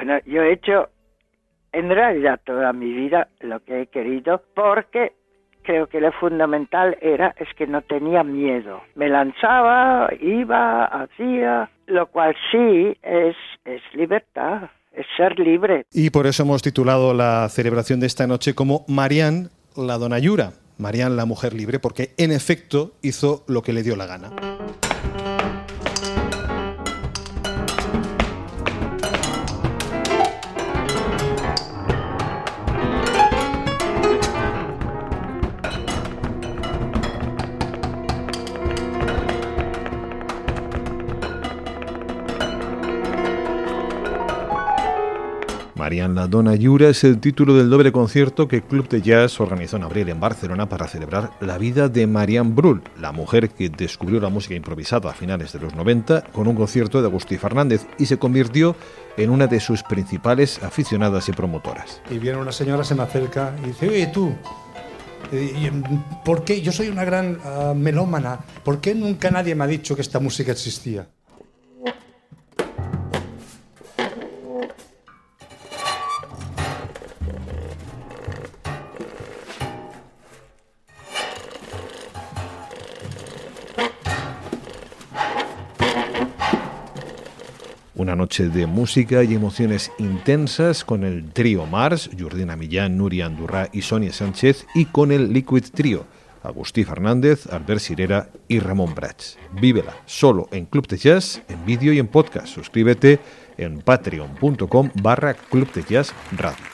Bueno, yo he hecho en realidad toda mi vida lo que he querido porque creo que lo fundamental era es que no tenía miedo. Me lanzaba, iba, hacía, lo cual sí es, es libertad, es ser libre. Y por eso hemos titulado la celebración de esta noche como Marianne la Donayura, Marianne la mujer libre, porque en efecto hizo lo que le dio la gana. Marian la Dona Yura es el título del doble concierto que Club de Jazz organizó en abril en Barcelona para celebrar la vida de Marianne Brull, la mujer que descubrió la música improvisada a finales de los 90 con un concierto de Agustí Fernández y se convirtió en una de sus principales aficionadas y promotoras. Y viene una señora, se me acerca y dice, oye tú, ¿por qué? Yo soy una gran uh, melómana, ¿por qué nunca nadie me ha dicho que esta música existía? Una noche de música y emociones intensas con el trío Mars, Jordina Millán, Nuria Andurra y Sonia Sánchez, y con el Liquid Trio, Agustí Fernández, Albert Sirera y Ramón Brach. Vívela solo en Club de Jazz, en vídeo y en podcast. Suscríbete en patreon.com barra Club de Jazz Radio.